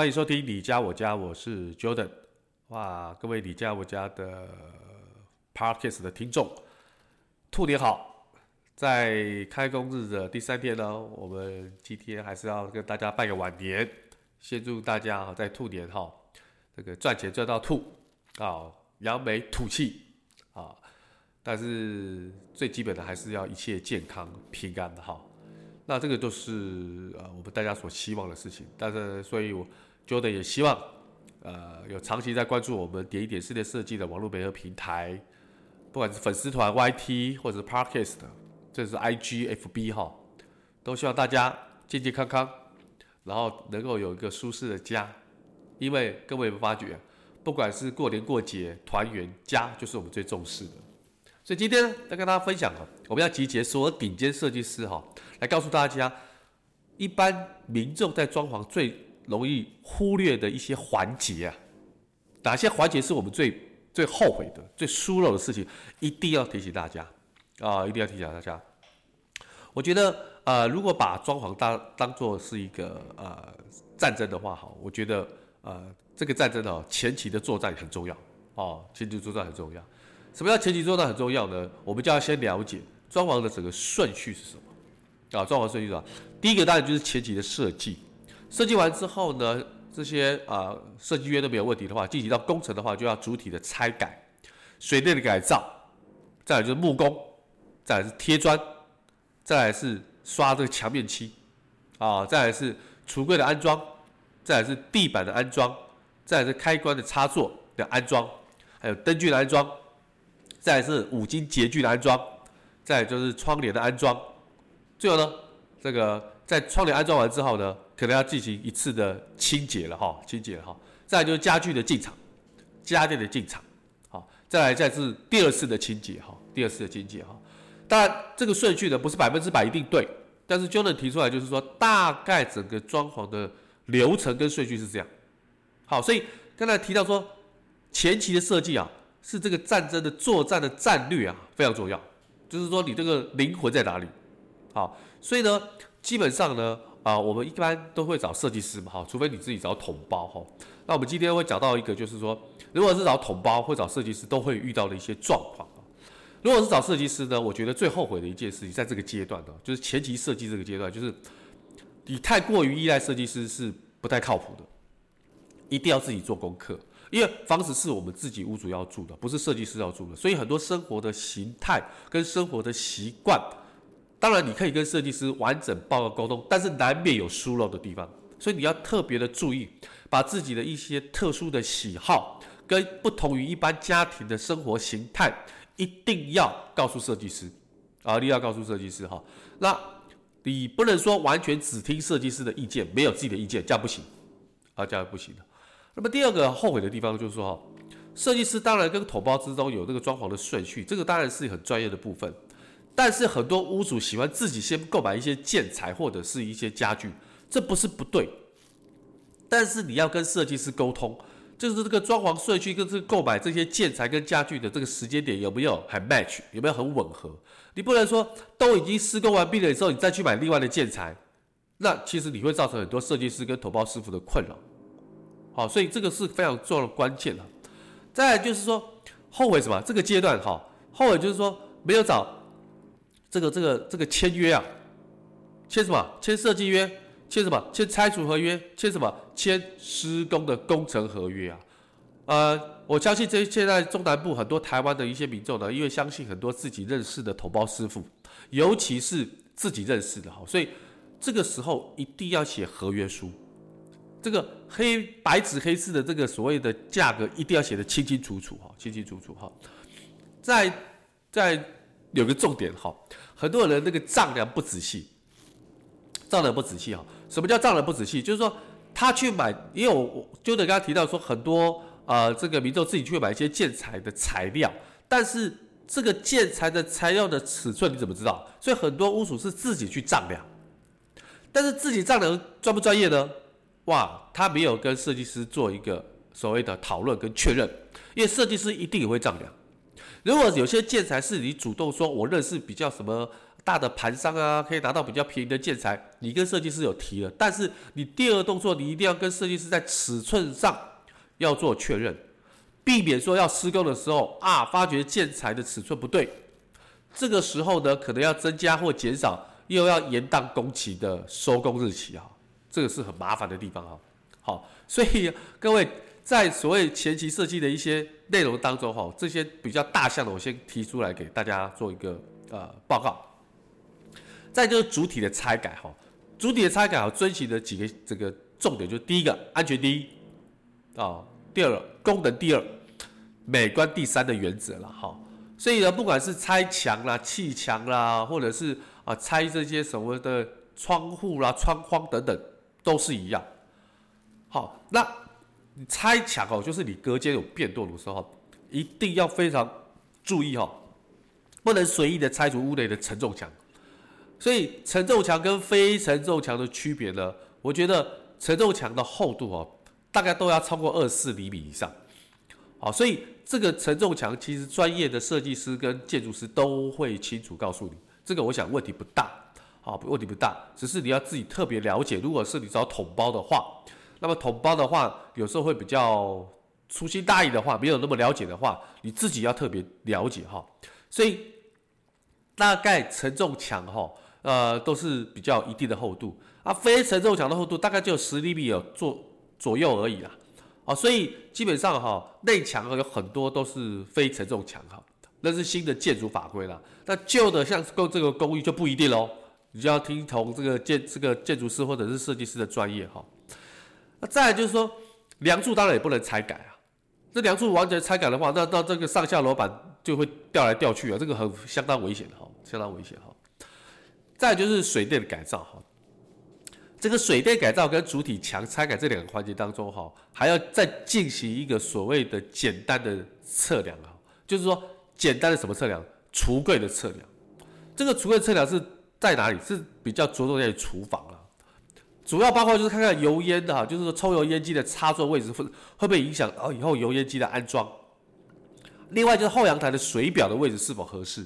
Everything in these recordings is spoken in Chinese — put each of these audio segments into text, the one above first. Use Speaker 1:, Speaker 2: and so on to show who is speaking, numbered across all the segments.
Speaker 1: 欢迎收听你家我家，我是 Jordan。哇，各位你家我家的 Parkes 的听众，兔年好！在开工日的第三天呢，我们今天还是要跟大家拜个晚年，先祝大家在兔年哈，这个赚钱赚到吐啊，扬眉吐气啊！但是最基本的还是要一切健康平安的哈。那这个都是呃我们大家所希望的事情，但是所以我 Jordan 也希望。呃，有长期在关注我们点一点室内设计的网络媒合平台，不管是粉丝团 YT 或者是 Podcast，这是 IG FB 哈，都希望大家健健康康，然后能够有一个舒适的家。因为各位有没有发觉，不管是过年过节团圆，家就是我们最重视的。所以今天呢要跟大家分享啊，我们要集结所有顶尖设计师哈，来告诉大家，一般民众在装潢最容易忽略的一些环节啊，哪些环节是我们最最后悔的、最疏漏的事情，一定要提醒大家啊！一定要提醒大家。我觉得，呃，如果把装潢当当做是一个呃战争的话，哈，我觉得呃这个战争呢，前期的作战很重要哦，前期作战很重要。什么叫前期作战很重要呢？我们就要先了解装潢的整个顺序是什么啊？装潢顺序是吧？第一个当然就是前期的设计。设计完之后呢，这些啊设计约都没有问题的话，进行到工程的话，就要主体的拆改、水电的改造，再来就是木工，再来是贴砖，再来是刷这个墙面漆，啊，再来是橱柜的安装，再来是地板的安装，再来是开关的插座的安装，还有灯具的安装，再来是五金洁具的安装，再来就是窗帘的安装，最后呢，这个在窗帘安装完之后呢。可能要进行一次的清洁了哈，清洁了哈。再来就是家具的进场，家电的进场，好，再来再是第二次的清洁哈，第二次的清洁哈。当然这个顺序呢不是百分之百一定对，但是就能提出来就是说大概整个装潢的流程跟顺序是这样。好，所以刚才提到说前期的设计啊，是这个战争的作战的战略啊非常重要，就是说你这个灵魂在哪里？好，所以呢基本上呢。啊，我们一般都会找设计师嘛，哈，除非你自己找统包，哈。那我们今天会讲到一个，就是说，如果是找统包或找设计师，都会遇到的一些状况。如果是找设计师呢，我觉得最后悔的一件事情，在这个阶段呢，就是前期设计这个阶段，就是你太过于依赖设计师是不太靠谱的，一定要自己做功课，因为房子是我们自己屋主要住的，不是设计师要住的，所以很多生活的形态跟生活的习惯。当然，你可以跟设计师完整报告沟通，但是难免有疏漏的地方，所以你要特别的注意，把自己的一些特殊的喜好跟不同于一般家庭的生活形态，一定要告诉设计师啊，一定要告诉设计师哈。那你不能说完全只听设计师的意见，没有自己的意见，这样不行啊，这样不行的。那么第二个后悔的地方就是说哈，设计师当然跟统包之中有这个装潢的顺序，这个当然是很专业的部分。但是很多屋主喜欢自己先购买一些建材或者是一些家具，这不是不对。但是你要跟设计师沟通，就是这个装潢顺序跟这个购买这些建材跟家具的这个时间点有没有很 match，有没有很吻合？你不能说都已经施工完毕了之后，你再去买另外的建材，那其实你会造成很多设计师跟头包师傅的困扰。好，所以这个是非常重要的关键了。再就是说后悔什么？这个阶段哈，后悔就是说没有找。这个这个这个签约啊，签什么？签设计约？签什么？签拆除合约？签什么？签施工的工程合约啊？呃，我相信这现在中南部很多台湾的一些民众呢，因为相信很多自己认识的统包师傅，尤其是自己认识的哈，所以这个时候一定要写合约书，这个黑白纸黑字的这个所谓的价格一定要写得清清楚楚哈，清清楚楚哈，在在。有个重点哈，很多人那个丈量不仔细，丈量不仔细哈。什么叫丈量不仔细？就是说他去买，因为我就得刚刚提到说很多呃这个民众自己去买一些建材的材料，但是这个建材的材料的尺寸你怎么知道？所以很多屋主是自己去丈量，但是自己丈量专不专业呢？哇，他没有跟设计师做一个所谓的讨论跟确认，因为设计师一定也会丈量。如果有些建材是你主动说，我认识比较什么大的盘商啊，可以拿到比较便宜的建材，你跟设计师有提了，但是你第二个动作，你一定要跟设计师在尺寸上要做确认，避免说要施工的时候啊，发觉建材的尺寸不对，这个时候呢，可能要增加或减少，又要延宕工期的收工日期啊，这个是很麻烦的地方啊。好，所以各位。在所谓前期设计的一些内容当中，哈，这些比较大项的，我先提出来给大家做一个呃报告。再就是主体的拆改，哈，主体的拆改，哈，遵循的几个这个重点，就第一个安全第一，啊，第二个功能第二，美观第三的原则了，哈。所以呢，不管是拆墙啦、砌墙啦，或者是啊拆这些什么的窗户啦、窗框等等，都是一样。好，那。你拆墙哦，就是你隔间有变动的时候，一定要非常注意哈，不能随意的拆除屋内的承重墙。所以承重墙跟非承重墙的区别呢，我觉得承重墙的厚度哦，大概都要超过二十四厘米以上。好，所以这个承重墙其实专业的设计师跟建筑师都会清楚告诉你，这个我想问题不大，好，问题不大，只是你要自己特别了解。如果是你找统包的话。那么统包的话，有时候会比较粗心大意的话，没有那么了解的话，你自己要特别了解哈。所以大概承重墙哈，呃，都是比较一定的厚度啊，非承重墙的厚度大概就十厘米有左左右而已啦。啊，所以基本上哈，内墙有很多都是非承重墙哈，那是新的建筑法规啦。那旧的像公这个公寓就不一定喽，你就要听从这个建这个建筑师或者是设计师的专业哈。那再就是说，梁柱当然也不能拆改啊。这梁柱完全拆改的话，那到这个上下楼板就会掉来掉去啊，这个很相当危险的哈，相当危险哈。再就是水电的改造哈，这个水电改造跟主体墙拆改这两个环节当中哈，还要再进行一个所谓的简单的测量啊，就是说简单的什么测量？橱柜的测量。这个橱柜测量是在哪里？是比较着重在厨房啊。主要包括就是看看油烟的哈，就是说抽油烟机的插座位置会会不会影响哦以后油烟机的安装。另外就是后阳台的水表的位置是否合适。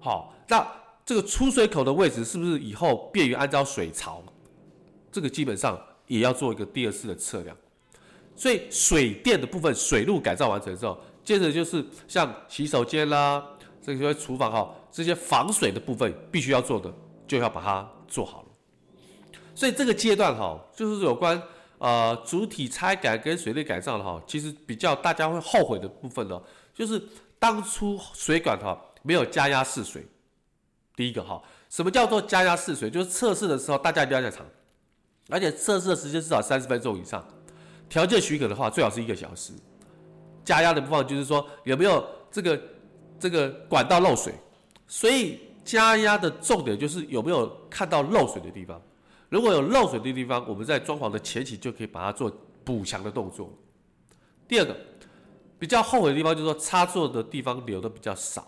Speaker 1: 好，那这个出水口的位置是不是以后便于安装水槽？这个基本上也要做一个第二次的测量。所以水电的部分水路改造完成之后，接着就是像洗手间啦，这些厨房哈，这些防水的部分必须要做的，就要把它做好了。所以这个阶段哈，就是有关呃主体拆改跟水利改造的哈，其实比较大家会后悔的部分呢，就是当初水管哈没有加压试水。第一个哈，什么叫做加压试水？就是测试的时候大家一定要在场，而且测试的时间至少三十分钟以上，条件许可的话最好是一个小时。加压的部分就是说有没有这个这个管道漏水，所以加压的重点就是有没有看到漏水的地方。如果有漏水的地方，我们在装潢的前期就可以把它做补强的动作。第二个，比较后悔的地方就是说插座的地方留的比较少。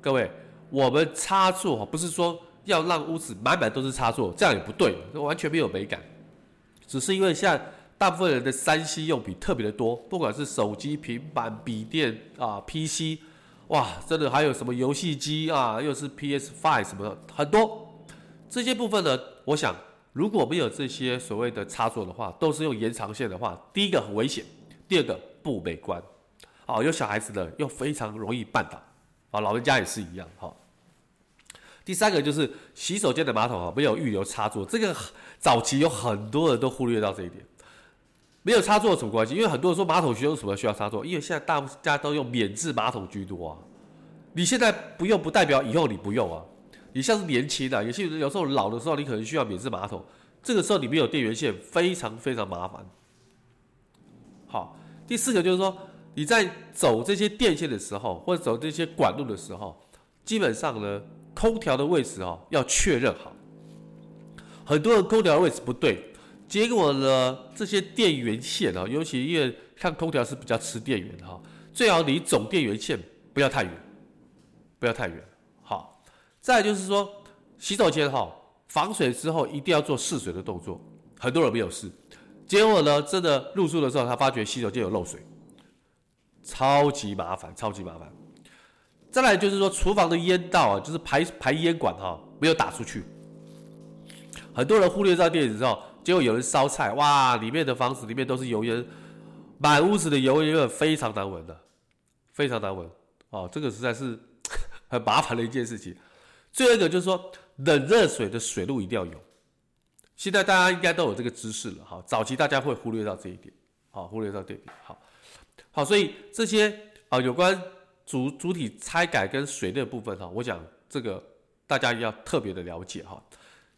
Speaker 1: 各位，我们插座不是说要让屋子满满都是插座，这样也不对，完全没有美感。只是因为现在大部分人的三 C 用品特别的多，不管是手机、平板、笔电啊、PC，哇，真的还有什么游戏机啊，又是 PS Five 什么的，很多。这些部分呢，我想如果没有这些所谓的插座的话，都是用延长线的话，第一个很危险，第二个不美观，好，有小孩子的又非常容易绊倒，啊，老人家也是一样，哈。第三个就是洗手间的马桶啊，没有预留插座，这个早期有很多人都忽略到这一点，没有插座有什么关系？因为很多人说马桶需要什么需要插座？因为现在大家都用免治马桶居多啊，你现在不用不代表以后你不用啊。你像是年轻的，有些人有时候老的时候，你可能需要免治马桶，这个时候你没有电源线，非常非常麻烦。好，第四个就是说，你在走这些电线的时候，或者走这些管路的时候，基本上呢，空调的位置哦要确认好，很多人空调位置不对，结果呢，这些电源线啊，尤其因为看空调是比较吃电源的哈，最好离总电源线不要太远，不要太远。再就是说，洗手间哈，防水之后一定要做试水的动作，很多人没有试，结果呢，真的入住的时候，他发觉洗手间有漏水，超级麻烦，超级麻烦。再来就是说，厨房的烟道啊，就是排排烟管哈，没有打出去。很多人忽略这电子之后，结果有人烧菜，哇，里面的房子里面都是油烟，满屋子的油烟，非常难闻的，非常难闻。哦，这个实在是 很麻烦的一件事情。最后一个就是说，冷热水的水路一定要有。现在大家应该都有这个知识了哈，早期大家会忽略到这一点，好，忽略到这一点，好，好，所以这些啊有关。主主体拆改跟水的部分哈，我想这个大家要特别的了解哈。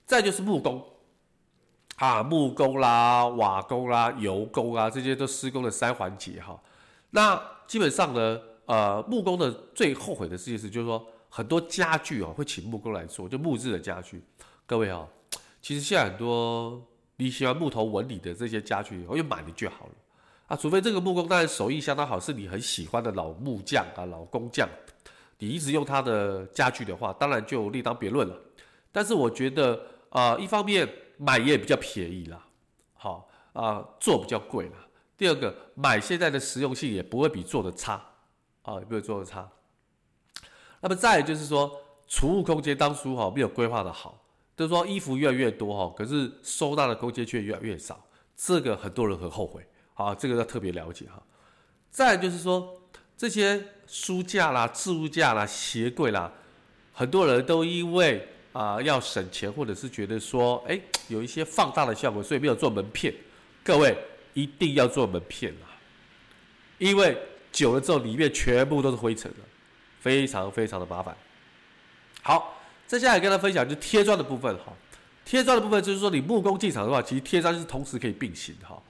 Speaker 1: 再就是木工啊，木工啦、瓦工啦、油工啊，这些都施工的三环节哈。那基本上呢，呃，木工的最后悔的事情是，就是说很多家具哦会请木工来做，就木质的家具。各位哦，其实现在很多你喜欢木头纹理的这些家具，我用买了就好了。啊，除非这个木工当然手艺相当好，是你很喜欢的老木匠啊、老工匠，你一直用他的家具的话，当然就另当别论了。但是我觉得啊、一方面买也比较便宜啦，好啊、做比较贵啦。第二个，买现在的实用性也不会比做的差啊，也不会做的差。那么再就是说，储物空间当初哈没有规划的好，就是说衣服越来越多哈，可是收纳的空间却越来越少，这个很多人很后悔。啊，这个要特别了解哈。再就是说，这些书架啦、置物架啦、鞋柜啦，很多人都因为啊、要省钱，或者是觉得说，哎，有一些放大的效果，所以没有做门片。各位一定要做门片啊，因为久了之后里面全部都是灰尘了，非常非常的麻烦。好，接下来跟大家分享就贴砖的部分哈。贴砖的部分就是说，你木工进场的话，其实贴砖是同时可以并行哈。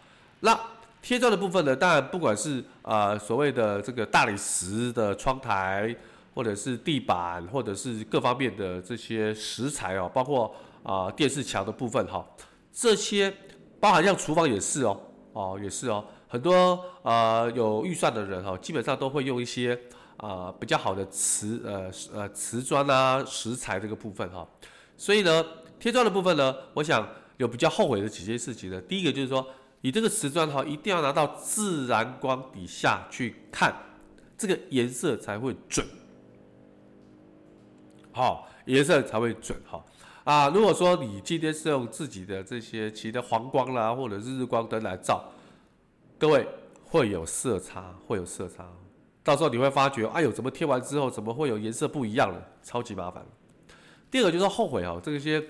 Speaker 1: 那贴砖的部分呢，当然不管是啊、呃、所谓的这个大理石的窗台，或者是地板，或者是各方面的这些石材哦，包括啊、电视墙的部分哈、这些包含像厨房也是哦，哦也是哦，很多啊、呃、有预算的人哈、基本上都会用一些啊、比较好的瓷呃呃瓷砖啊石材这个部分哈、所以呢贴砖的部分呢，我想有比较后悔的几件事情呢，第一个就是说。你这个瓷砖哈，一定要拿到自然光底下去看，这个颜色才会准。好，颜色才会准哈。啊，如果说你今天是用自己的这些其他黄光啦，或者是日光灯来照，各位会有色差，会有色差。到时候你会发觉，哎呦，怎么贴完之后怎么会有颜色不一样了？超级麻烦。第二个就是后悔哦，这些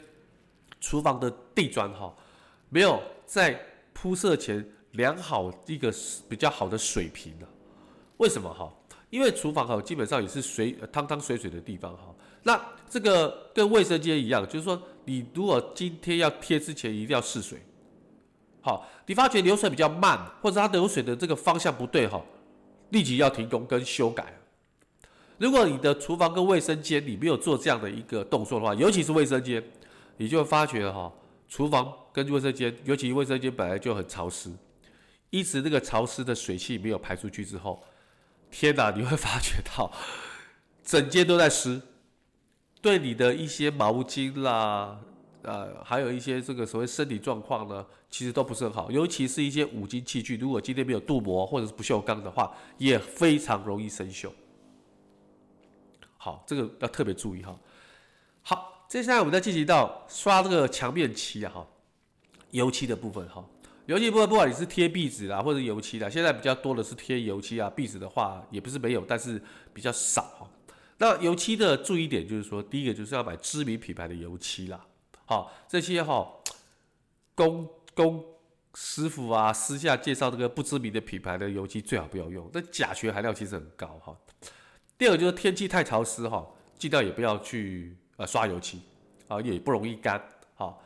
Speaker 1: 厨房的地砖哈，没有在。铺设前量好一个比较好的水平的，为什么哈？因为厨房哈基本上也是水汤汤水水的地方哈。那这个跟卫生间一样，就是说你如果今天要贴之前一定要试水，好，你发觉流水比较慢，或者它流水的这个方向不对哈，立即要停工跟修改。如果你的厨房跟卫生间你没有做这样的一个动作的话，尤其是卫生间，你就会发觉哈。厨房跟卫生间，尤其卫生间本来就很潮湿，一直那个潮湿的水汽没有排出去之后，天哪，你会发觉到整间都在湿，对你的一些毛巾啦，呃，还有一些这个所谓身体状况呢，其实都不是很好，尤其是一些五金器具，如果今天没有镀膜或者是不锈钢的话，也非常容易生锈。好，这个要特别注意哈。好。接下来我们再进行到刷这个墙面漆啊，哈，油漆的部分哈，油漆部分不管你是贴壁纸啦，或者油漆啦，现在比较多的是贴油漆啊，壁纸的话也不是没有，但是比较少哈。那油漆的注意点就是说，第一个就是要买知名品牌的油漆啦，好，这些哈工工师傅啊，私下介绍这个不知名的品牌的油漆最好不要用，那甲醛含量其实很高哈。第二个就是天气太潮湿哈，尽量也不要去。呃，刷油漆，啊，也不容易干，好。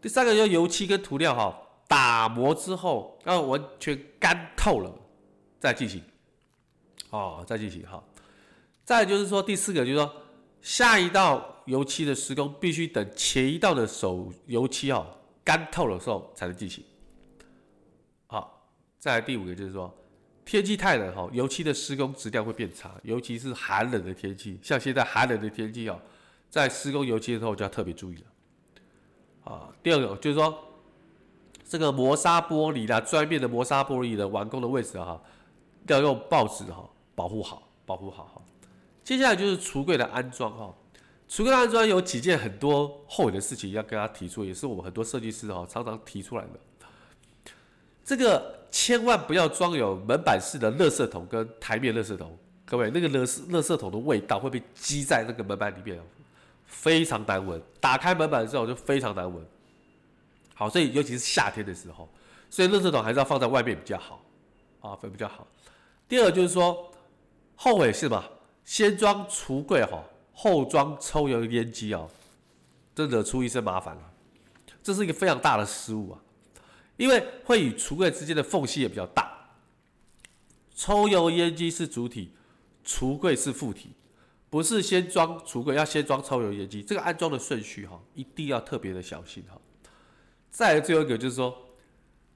Speaker 1: 第三个，就是油漆跟涂料哈，打磨之后要完全干透了，再进行，哦，再进行哈。再就是说，第四个就是说，下一道油漆的施工必须等前一道的手油漆哦干透的时候才能进行。好，再来第五个就是说，天气太冷哈，油漆的施工质量会变差，尤其是寒冷的天气，像现在寒冷的天气哦，在施工油漆的时候就要特别注意了。啊，第二个就是说，这个磨砂玻璃啦，砖面的磨砂玻璃的完工的位置哈，要用报纸哈保护好，保护好哈。接下来就是橱柜的安装哈，橱柜安装有几件很多后悔的事情要跟大家提出，也是我们很多设计师哈常常提出来的。这个千万不要装有门板式的垃圾桶跟台面垃圾桶，各位那个垃圾垃圾桶的味道会被积在那个门板里面，非常难闻。打开门板之后就非常难闻。好，所以尤其是夏天的时候，所以垃圾桶还是要放在外面比较好啊，会比较好。第二就是说，后悔是吧？先装橱柜哈，后装抽油烟机哦，真的出一身麻烦了。这是一个非常大的失误啊，因为会与橱柜之间的缝隙也比较大。抽油烟机是主体，橱柜是副体，不是先装橱柜，要先装抽油烟机。这个安装的顺序哈，一定要特别的小心哈。再来最后一个就是说，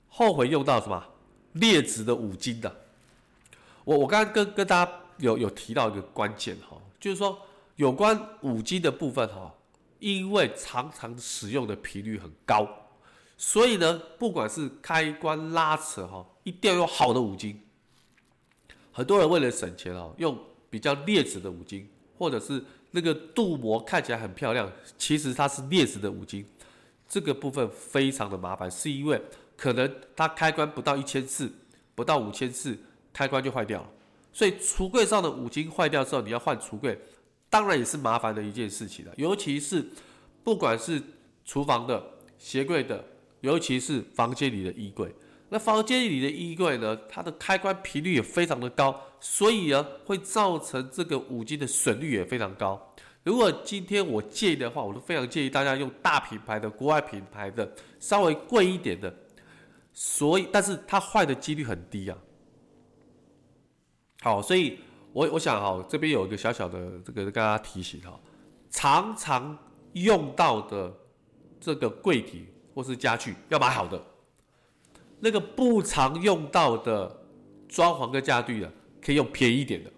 Speaker 1: 后悔用到什么劣质的五金的。我我刚刚跟跟大家。有有提到一个关键哈，就是说有关五金的部分哈，因为常常使用的频率很高，所以呢，不管是开关拉扯哈，一定要用好的五金。很多人为了省钱哦，用比较劣质的五金，或者是那个镀膜看起来很漂亮，其实它是劣质的五金。这个部分非常的麻烦，是因为可能它开关不到一千次，不到五千次，开关就坏掉了。所以橱柜上的五金坏掉之后，你要换橱柜，当然也是麻烦的一件事情了。尤其是不管是厨房的鞋柜的，尤其是房间里的衣柜，那房间里的衣柜呢，它的开关频率也非常的高，所以呢，会造成这个五金的损率也非常高。如果今天我建议的话，我都非常建议大家用大品牌的、国外品牌的，稍微贵一点的。所以，但是它坏的几率很低啊。好，所以我我想哈，这边有一个小小的这个跟大家提醒哈，常常用到的这个柜体或是家具要买好的，那个不常用到的装潢跟家具的，可以用便宜一点的。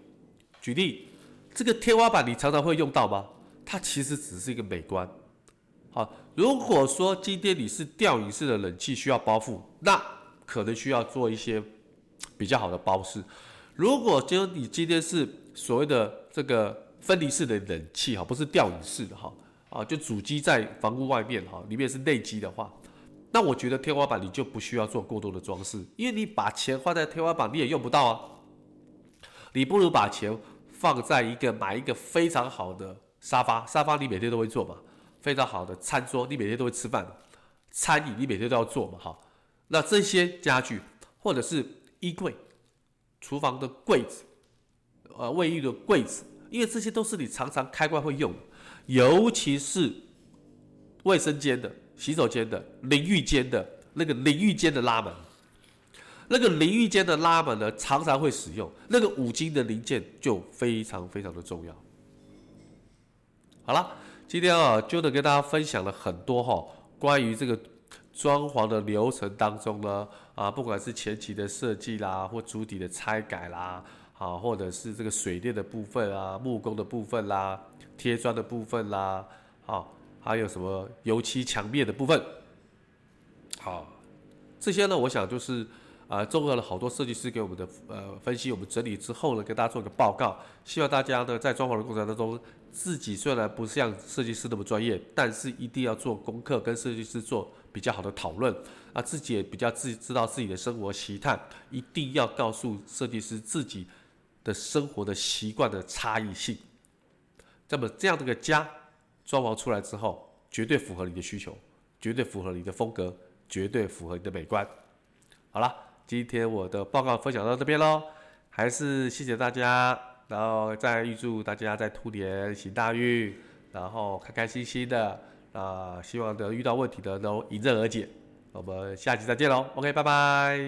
Speaker 1: 举例，这个天花板你常常会用到吗？它其实只是一个美观。好，如果说今天你是吊顶式的冷气需要包覆，那可能需要做一些比较好的包饰。如果就你今天是所谓的这个分离式的冷气哈，不是吊顶式的哈，啊，就主机在房屋外面哈，里面是内机的话，那我觉得天花板你就不需要做过多的装饰，因为你把钱花在天花板你也用不到啊，你不如把钱放在一个买一个非常好的沙发，沙发你每天都会坐嘛，非常好的餐桌你每天都会吃饭，餐饮你每天都要做嘛哈，那这些家具或者是衣柜。厨房的柜子，呃，卫浴的柜子，因为这些都是你常常开关会用，尤其是卫生间的、洗手间的、淋浴间的那个淋浴间的拉门，那个淋浴间的拉门呢，常常会使用，那个五金的零件就非常非常的重要。好了，今天啊，就能跟大家分享了很多哈，关于这个。装潢的流程当中呢，啊，不管是前期的设计啦，或主体的拆改啦，啊，或者是这个水电的部分啊，木工的部分啦，贴砖的部分啦，啊，还有什么油漆墙面的部分，好，这些呢，我想就是。啊，综合了好多设计师给我们的呃分析，我们整理之后呢，给大家做一个报告。希望大家呢在装潢的过程当中，自己虽然不像设计师那么专业，但是一定要做功课，跟设计师做比较好的讨论。啊，自己也比较自知道自己的生活习态，一定要告诉设计师自己的生活的习惯的差异性。那么这样的个家装潢出来之后，绝对符合你的需求，绝对符合你的风格，绝对符合你的美观。好了。今天我的报告分享到这边喽，还是谢谢大家，然后再预祝大家在兔年行大运，然后开开心心的，那希望能遇到问题的都迎刃而解。我们下期再见喽 ok 拜拜。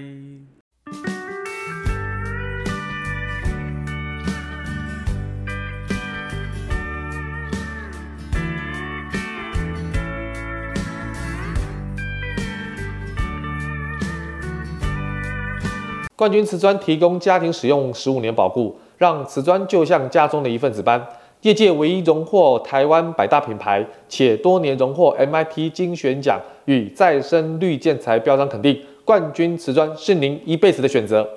Speaker 2: 冠军瓷砖提供家庭使用十五年保护让瓷砖就像家中的一份子般业界唯一荣获台湾百大品牌，且多年荣获 MIT 精选奖与再生绿建材标章肯定，冠军瓷砖是您一辈子的选择。